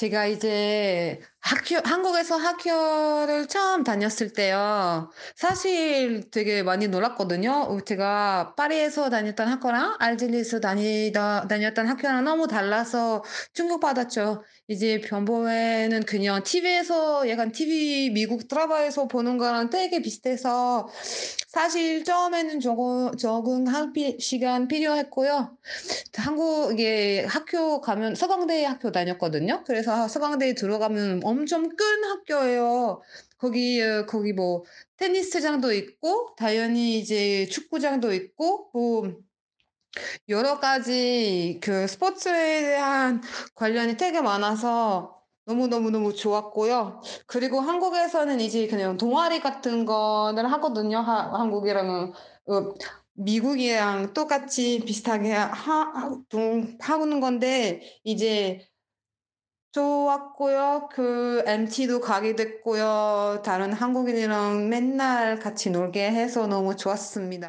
제가 이제 학교 한국에서 학교를 처음 다녔을 때요. 사실 되게 많이 놀랐거든요. 어 제가 파리에서 다녔던 학교랑 알제리에서 다니다 다녔던 학교랑 너무 달라서 충격받았죠. 이제 변보에는 그냥 TV에서 약간 TV 미국 드라마에서 보는 거랑 되게 비슷해서 사실 처음에는 적응 적응할 피 시간 필요했고요. 한국에 학교 가면 서강대 학교 다녔거든요. 그래서 서강대에 들어가면 엄청 큰 학교예요. 거기에 거기 뭐 테니스장도 있고 당연히 이제 축구장도 있고 뭐 여러 가지 그 스포츠에 대한 관련이 되게 많아서 너무너무너무 좋았고요. 그리고 한국에서는 이제 그냥 동아리 같은 거를 하거든요. 하 한국이랑은 어 미국이랑 똑같이 비슷하게 하하동 하는 건데 이제 좋았고요. 그 MT도 가게 됐고요. 다른 한국인이랑 맨날 같이 놀게 해서 너무 좋았습니다.